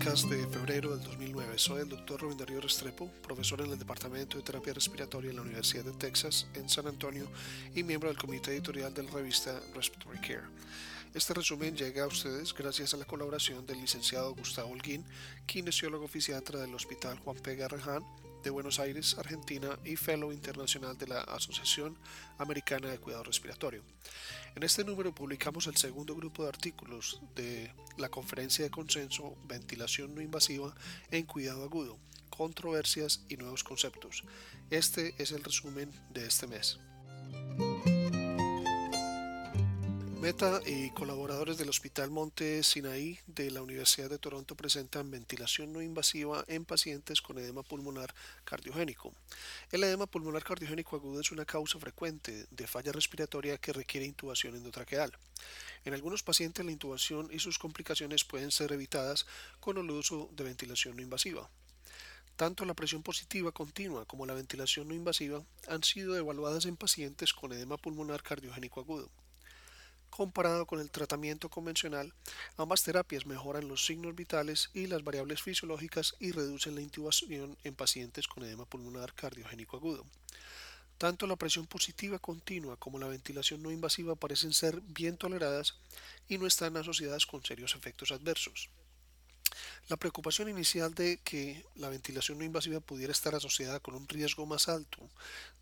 podcast de febrero del 2009. Soy el Dr. Robin Darío Restrepo, profesor en el Departamento de Terapia Respiratoria en la Universidad de Texas en San Antonio y miembro del comité editorial de la revista Respiratory Care. Este resumen llega a ustedes gracias a la colaboración del licenciado Gustavo Holguín, kinesiólogo fisiatra del Hospital Juan P. Garrahan de Buenos Aires, Argentina y Fellow Internacional de la Asociación Americana de Cuidado Respiratorio. En este número publicamos el segundo grupo de artículos de la Conferencia de Consenso Ventilación no invasiva en cuidado agudo, controversias y nuevos conceptos. Este es el resumen de este mes. Meta y colaboradores del Hospital Monte Sinaí de la Universidad de Toronto presentan ventilación no invasiva en pacientes con edema pulmonar cardiogénico. El edema pulmonar cardiogénico agudo es una causa frecuente de falla respiratoria que requiere intubación endotraqueal. En algunos pacientes la intubación y sus complicaciones pueden ser evitadas con el uso de ventilación no invasiva. Tanto la presión positiva continua como la ventilación no invasiva han sido evaluadas en pacientes con edema pulmonar cardiogénico agudo. Comparado con el tratamiento convencional, ambas terapias mejoran los signos vitales y las variables fisiológicas y reducen la intubación en pacientes con edema pulmonar cardiogénico agudo. Tanto la presión positiva continua como la ventilación no invasiva parecen ser bien toleradas y no están asociadas con serios efectos adversos. La preocupación inicial de que la ventilación no invasiva pudiera estar asociada con un riesgo más alto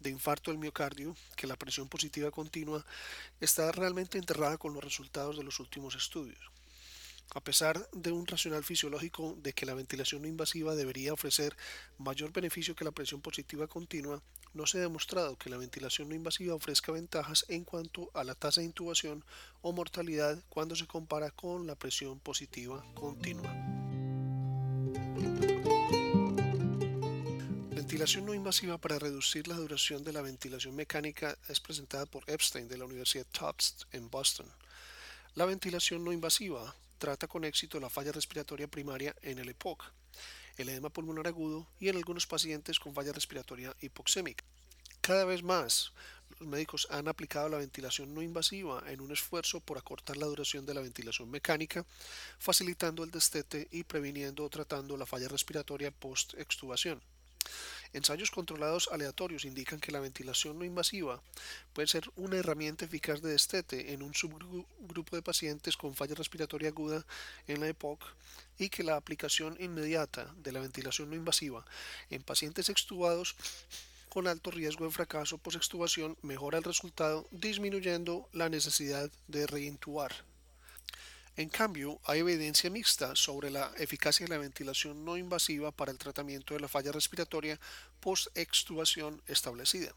de infarto del miocardio que la presión positiva continua está realmente enterrada con los resultados de los últimos estudios. A pesar de un racional fisiológico de que la ventilación no invasiva debería ofrecer mayor beneficio que la presión positiva continua, no se ha demostrado que la ventilación no invasiva ofrezca ventajas en cuanto a la tasa de intubación o mortalidad cuando se compara con la presión positiva continua. Ventilación no invasiva para reducir la duración de la ventilación mecánica es presentada por Epstein de la Universidad Tufts en Boston. La ventilación no invasiva trata con éxito la falla respiratoria primaria en el EPOC, el edema pulmonar agudo y en algunos pacientes con falla respiratoria hipoxémica. Cada vez más, los médicos han aplicado la ventilación no invasiva en un esfuerzo por acortar la duración de la ventilación mecánica, facilitando el destete y previniendo o tratando la falla respiratoria post-extubación. Ensayos controlados aleatorios indican que la ventilación no invasiva puede ser una herramienta eficaz de destete en un subgrupo de pacientes con falla respiratoria aguda en la EPOC y que la aplicación inmediata de la ventilación no invasiva en pacientes extubados con alto riesgo de fracaso post-extubación mejora el resultado disminuyendo la necesidad de reintubar. En cambio, hay evidencia mixta sobre la eficacia de la ventilación no invasiva para el tratamiento de la falla respiratoria post-extubación establecida.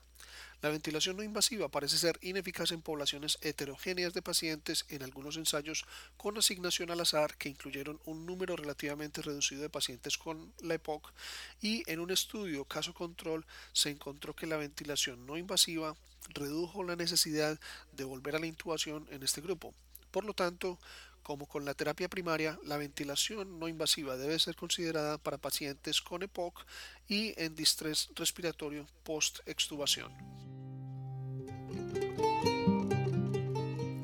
La ventilación no invasiva parece ser ineficaz en poblaciones heterogéneas de pacientes en algunos ensayos con asignación al azar que incluyeron un número relativamente reducido de pacientes con la EPOC y en un estudio caso control se encontró que la ventilación no invasiva redujo la necesidad de volver a la intubación en este grupo. Por lo tanto, como con la terapia primaria, la ventilación no invasiva debe ser considerada para pacientes con EPOC y en distrés respiratorio post-extubación.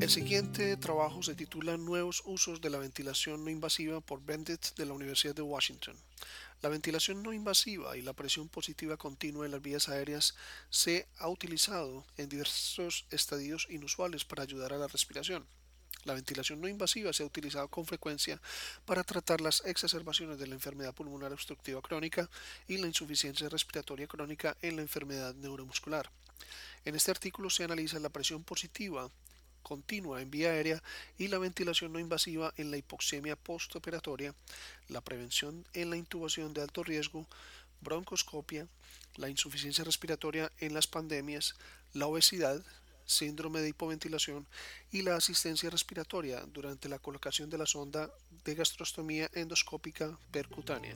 El siguiente trabajo se titula Nuevos usos de la ventilación no invasiva por Bendit de la Universidad de Washington. La ventilación no invasiva y la presión positiva continua en las vías aéreas se ha utilizado en diversos estadios inusuales para ayudar a la respiración. La ventilación no invasiva se ha utilizado con frecuencia para tratar las exacerbaciones de la enfermedad pulmonar obstructiva crónica y la insuficiencia respiratoria crónica en la enfermedad neuromuscular. En este artículo se analiza la presión positiva continua en vía aérea y la ventilación no invasiva en la hipoxemia postoperatoria, la prevención en la intubación de alto riesgo, broncoscopia, la insuficiencia respiratoria en las pandemias, la obesidad, síndrome de hipoventilación y la asistencia respiratoria durante la colocación de la sonda de gastrostomía endoscópica percutánea.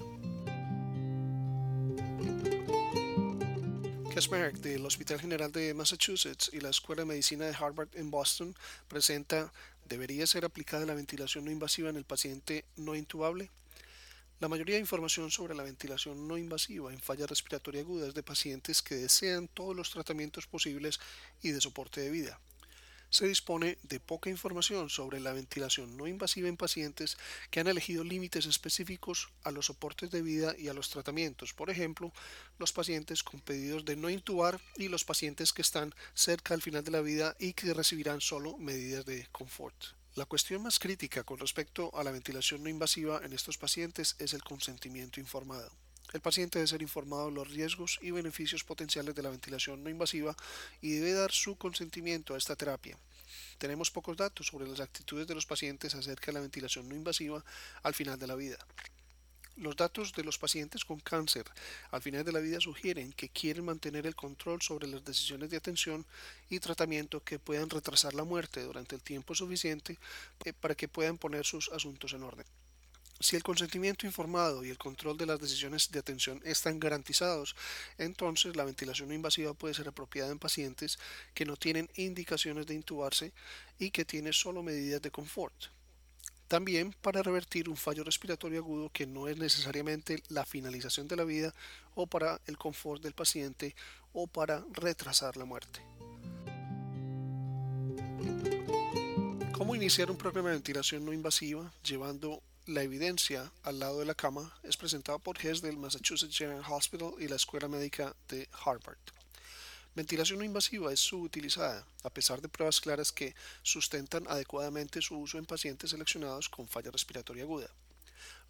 Kasmarek del Hospital General de Massachusetts y la Escuela de Medicina de Harvard en Boston presenta ¿Debería ser aplicada la ventilación no invasiva en el paciente no intubable? La mayoría de información sobre la ventilación no invasiva en falla respiratoria aguda es de pacientes que desean todos los tratamientos posibles y de soporte de vida. se dispone de poca información sobre la ventilación no invasiva en pacientes que han elegido límites específicos a los soportes de vida y a los tratamientos, por ejemplo, los pacientes con pedidos de no intubar y los pacientes que están cerca al final de la vida y que recibirán solo medidas de confort. La cuestión más crítica con respecto a la ventilación no invasiva en estos pacientes es el consentimiento informado. El paciente debe ser informado de los riesgos y beneficios potenciales de la ventilación no invasiva y debe dar su consentimiento a esta terapia. Tenemos pocos datos sobre las actitudes de los pacientes acerca de la ventilación no invasiva al final de la vida. Los datos de los pacientes con cáncer al final de la vida sugieren que quieren mantener el control sobre las decisiones de atención y tratamiento que puedan retrasar la muerte durante el tiempo suficiente eh, para que puedan poner sus asuntos en orden. Si el consentimiento informado y el control de las decisiones de atención están garantizados, entonces la ventilación invasiva puede ser apropiada en pacientes que no tienen indicaciones de intubarse y que tienen solo medidas de confort. También para revertir un fallo respiratorio agudo que no es necesariamente la finalización de la vida o para el confort del paciente o para retrasar la muerte. ¿Cómo iniciar un programa de ventilación no invasiva llevando la evidencia al lado de la cama es presentada por Hess del Massachusetts General Hospital y la Escuela Médica de Harvard. Ventilación no invasiva es subutilizada, a pesar de pruebas claras que sustentan adecuadamente su uso en pacientes seleccionados con falla respiratoria aguda.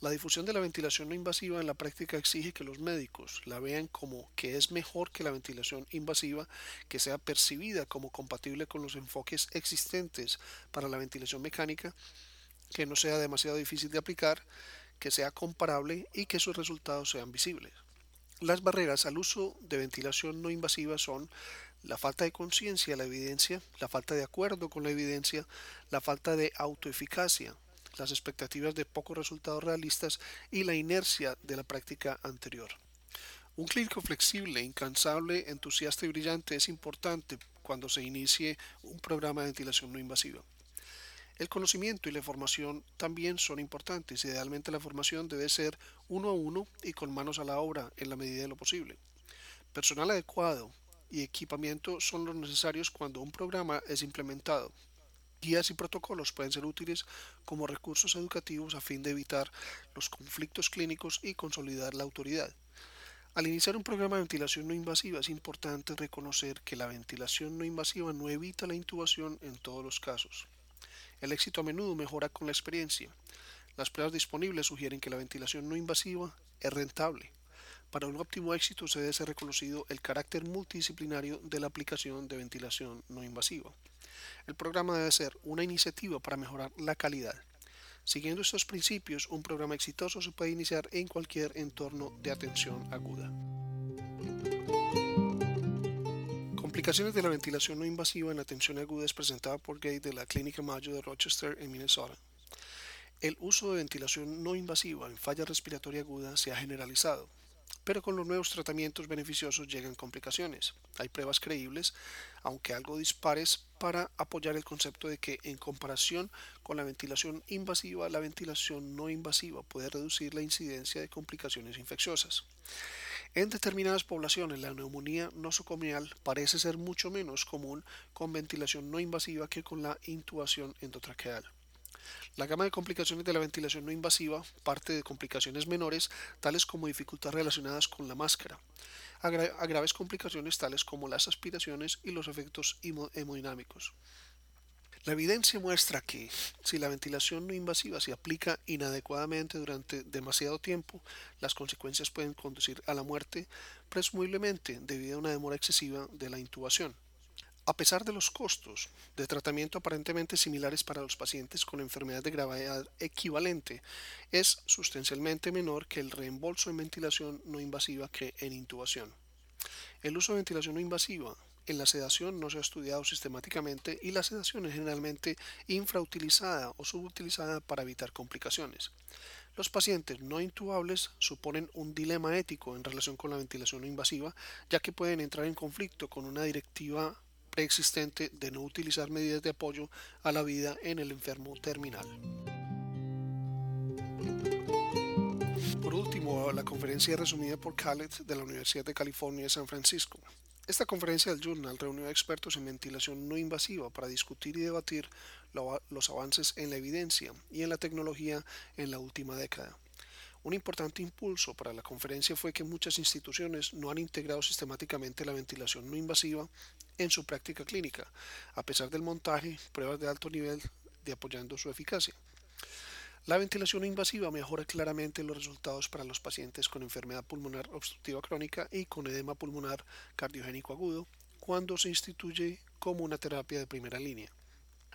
La difusión de la ventilación no invasiva en la práctica exige que los médicos la vean como que es mejor que la ventilación invasiva, que sea percibida como compatible con los enfoques existentes para la ventilación mecánica que no sea demasiado difícil de aplicar, que sea comparable y que sus resultados sean visibles. Las barreras al uso de ventilación no invasiva son la falta de conciencia de la evidencia, la falta de acuerdo con la evidencia, la falta de autoeficacia, las expectativas de pocos resultados realistas y la inercia de la práctica anterior. Un clínico flexible, incansable, entusiasta y brillante es importante cuando se inicie un programa de ventilación no invasiva. El conocimiento y la formación también son importantes. Idealmente la formación debe ser uno a uno y con manos a la obra en la medida de lo posible. Personal adecuado y equipamiento son los necesarios cuando un programa es implementado. Guías y protocolos pueden ser útiles como recursos educativos a fin de evitar los conflictos clínicos y consolidar la autoridad. Al iniciar un programa de ventilación no invasiva es importante reconocer que la ventilación no invasiva no evita la intubación en todos los casos. El éxito a menudo mejora con la experiencia. Las pruebas disponibles sugieren que la ventilación no invasiva es rentable. Para un óptimo éxito se debe ser reconocido el carácter multidisciplinario de la aplicación de ventilación no invasiva. El programa debe ser una iniciativa para mejorar la calidad. Siguiendo estos principios, un programa exitoso se puede iniciar en cualquier entorno de atención aguda. Complicaciones de la ventilación no invasiva en atención aguda es presentada por Gay de la Clínica Mayo de Rochester en Minnesota. El uso de ventilación no invasiva en falla respiratoria aguda se ha generalizado, pero con los nuevos tratamientos beneficiosos llegan complicaciones. Hay pruebas creíbles, aunque algo dispares, para apoyar el concepto de que en comparación con la ventilación invasiva, la ventilación no invasiva puede reducir la incidencia de complicaciones infecciosas. En determinadas poblaciones, la neumonía nosocomial parece ser mucho menos común con ventilación no invasiva que con la intubación endotraqueal. La gama de complicaciones de la ventilación no invasiva parte de complicaciones menores, tales como dificultades relacionadas con la máscara, a, graves complicaciones tales como las aspiraciones y los efectos hemodinámicos. La evidencia muestra que si la ventilación no invasiva se aplica inadecuadamente durante demasiado tiempo, las consecuencias pueden conducir a la muerte, presumiblemente debido a una demora excesiva de la intubación. A pesar de los costos de tratamiento aparentemente similares para los pacientes con enfermedad de gravedad equivalente, es sustancialmente menor que el reembolso en ventilación no invasiva que en intubación. El uso de ventilación no invasiva en la sedación no se ha estudiado sistemáticamente y la sedación es generalmente infrautilizada o subutilizada para evitar complicaciones. Los pacientes no intubables suponen un dilema ético en relación con la ventilación invasiva, ya que pueden entrar en conflicto con una directiva preexistente de no utilizar medidas de apoyo a la vida en el enfermo terminal. Por último, la conferencia resumida por Khaled de la Universidad de California de San Francisco Esta conferencia del Journal reunió a expertos en ventilación no invasiva para discutir y debatir los avances en la evidencia y en la tecnología en la última década. Un importante impulso para la conferencia fue que muchas instituciones no han integrado sistemáticamente la ventilación no invasiva en su práctica clínica, a pesar del montaje, pruebas de alto nivel de apoyando su eficacia. La ventilación invasiva mejora claramente los resultados para los pacientes con enfermedad pulmonar obstructiva crónica y con edema pulmonar cardiogénico agudo cuando se instituye como una terapia de primera línea.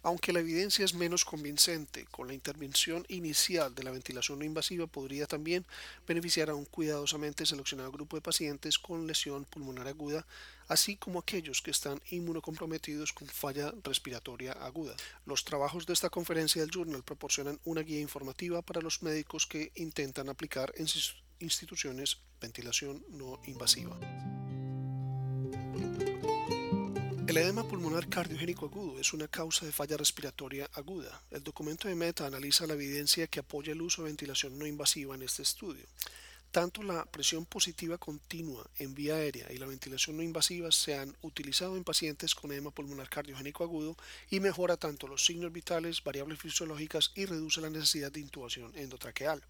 Aunque la evidencia es menos convincente, con la intervención inicial de la ventilación no invasiva podría también beneficiar a un cuidadosamente seleccionado grupo de pacientes con lesión pulmonar aguda, así como aquellos que están inmunocomprometidos con falla respiratoria aguda. Los trabajos de esta conferencia del Journal proporcionan una guía informativa para los médicos que intentan aplicar en sus instituciones ventilación no invasiva. El edema pulmonar cardiogénico agudo es una causa de falla respiratoria aguda. El documento de Meta analiza la evidencia que apoya el uso de ventilación no invasiva en este estudio. Tanto la presión positiva continua en vía aérea y la ventilación no invasiva se han utilizado en pacientes con edema pulmonar cardiogénico agudo y mejora tanto los signos vitales, variables fisiológicas y reduce la necesidad de intubación endotraqueal.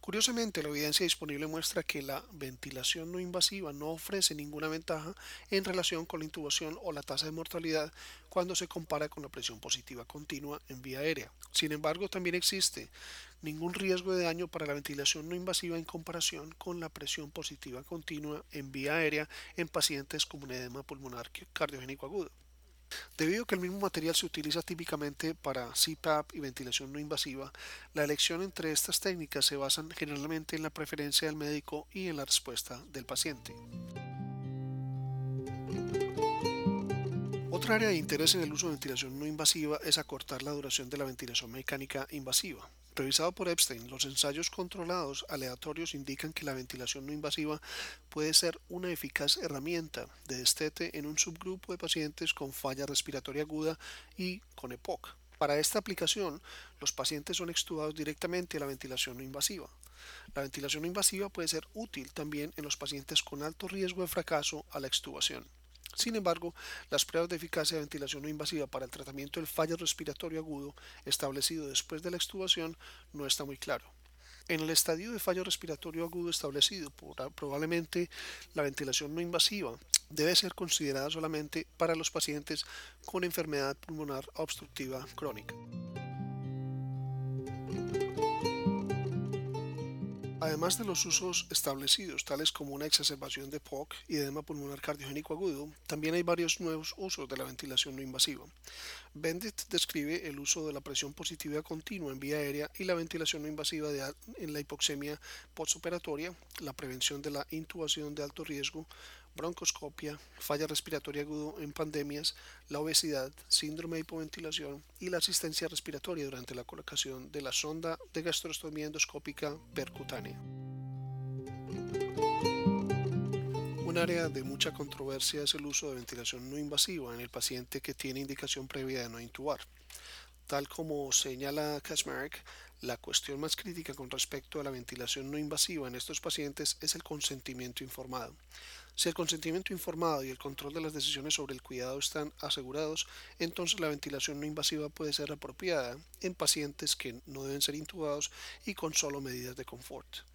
Curiosamente, la evidencia disponible muestra que la ventilación no invasiva no ofrece ninguna ventaja en relación con la intubación o la tasa de mortalidad cuando se compara con la presión positiva continua en vía aérea. Sin embargo, también existe ningún riesgo de daño para la ventilación no invasiva en comparación con la presión positiva continua en vía aérea en pacientes con un edema pulmonar cardiogénico agudo. Debido a que el mismo material se utiliza típicamente para CPAP y ventilación no invasiva, la elección entre estas técnicas se basa generalmente en la preferencia del médico y en la respuesta del paciente. Otra área de interés en el uso de ventilación no invasiva es acortar la duración de la ventilación mecánica invasiva. Revisado por Epstein, los ensayos controlados aleatorios indican que la ventilación no invasiva puede ser una eficaz herramienta de destete en un subgrupo de pacientes con falla respiratoria aguda y con EPOC. Para esta aplicación, los pacientes son extubados directamente a la ventilación no invasiva. La ventilación no invasiva puede ser útil también en los pacientes con alto riesgo de fracaso a la extubación. Sin embargo, las pruebas de eficacia de ventilación no invasiva para el tratamiento del fallo respiratorio agudo establecido después de la extubación no está muy claro. En el estadio de fallo respiratorio agudo establecido, probablemente la ventilación no invasiva debe ser considerada solamente para los pacientes con enfermedad pulmonar obstructiva crónica. Además de los usos establecidos, tales como una exacerbación de POC y edema pulmonar cardiogénico agudo, también hay varios nuevos usos de la ventilación no invasiva. Bendit describe el uso de la presión positiva continua en vía aérea y la ventilación no invasiva en la hipoxemia postoperatoria, la prevención de la intubación de alto riesgo, broncoscopia, falla respiratoria agudo en pandemias, la obesidad, síndrome de hipoventilación y la asistencia respiratoria durante la colocación de la sonda de gastrostomía endoscópica percutánea. Un área de mucha controversia es el uso de ventilación no invasiva en el paciente que tiene indicación previa de no intubar. Tal como señala Kaczmarek, la cuestión más crítica con respecto a la ventilación no invasiva en estos pacientes es el consentimiento informado. Si el consentimiento informado y el control de las decisiones sobre el cuidado están asegurados, entonces la ventilación no invasiva puede ser apropiada en pacientes que no deben ser intubados y con solo medidas de confort.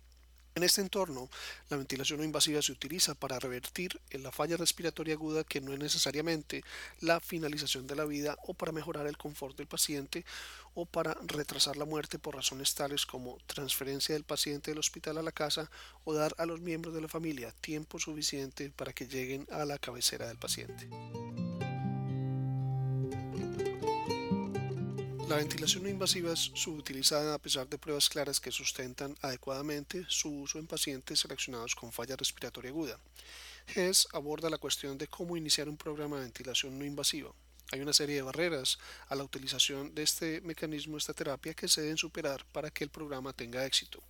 En este entorno, la ventilación no invasiva se utiliza para revertir la falla respiratoria aguda que no es necesariamente la finalización de la vida o para mejorar el confort del paciente o para retrasar la muerte por razones tales como transferencia del paciente del hospital a la casa o dar a los miembros de la familia tiempo suficiente para que lleguen a la cabecera del paciente. La ventilación no invasiva es subutilizada a pesar de pruebas claras que sustentan adecuadamente su uso en pacientes seleccionados con falla respiratoria aguda. Hess aborda la cuestión de cómo iniciar un programa de ventilación no invasiva. Hay una serie de barreras a la utilización de este mecanismo, esta terapia, que se deben superar para que el programa tenga éxito.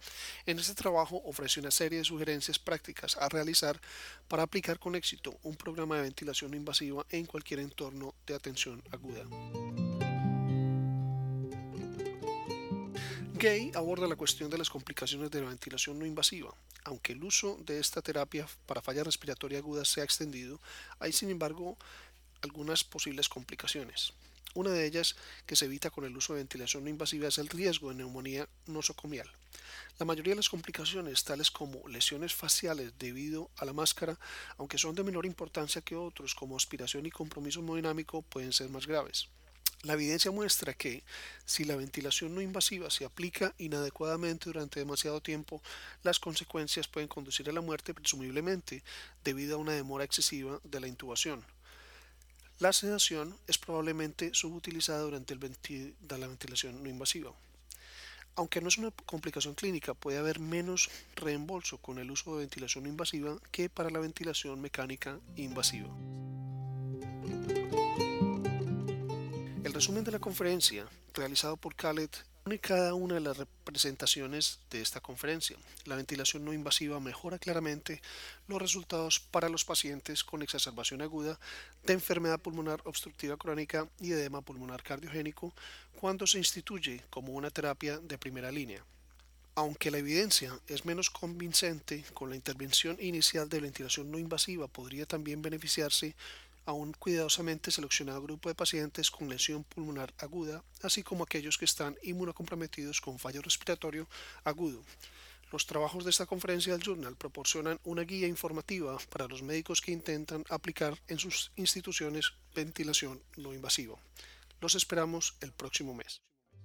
En este trabajo ofrece una serie de sugerencias prácticas a realizar para aplicar con éxito un programa de ventilación no invasiva en cualquier entorno de atención aguda. Gay aborda la cuestión de las complicaciones de la ventilación no invasiva. Aunque el uso de esta terapia para falla respiratoria aguda se ha extendido, hay sin embargo algunas posibles complicaciones. Una de ellas que se evita con el uso de ventilación no invasiva es el riesgo de neumonía nosocomial. La mayoría de las complicaciones, tales como lesiones faciales debido a la máscara, aunque son de menor importancia que otros como aspiración y compromiso hemodinámico, pueden ser más graves. La evidencia muestra que si la ventilación no invasiva se aplica inadecuadamente durante demasiado tiempo, las consecuencias pueden conducir a la muerte presumiblemente debido a una demora excesiva de la intubación. La sedación es probablemente subutilizada durante el la ventilación no invasiva. Aunque no es una complicación clínica, puede haber menos reembolso con el uso de ventilación invasiva que para la ventilación mecánica invasiva. Resumen de la conferencia realizado por Khaled une cada una de las representaciones de esta conferencia. La ventilación no invasiva mejora claramente los resultados para los pacientes con exacerbación aguda de enfermedad pulmonar obstructiva crónica y edema pulmonar cardiogénico cuando se instituye como una terapia de primera línea. Aunque la evidencia es menos convincente, con la intervención inicial de ventilación no invasiva podría también beneficiarse a un cuidadosamente seleccionado grupo de pacientes con lesión pulmonar aguda, así como aquellos que están inmunocomprometidos con fallo respiratorio agudo. Los trabajos de esta conferencia del Journal proporcionan una guía informativa para los médicos que intentan aplicar en sus instituciones ventilación no invasiva. Los esperamos el próximo mes.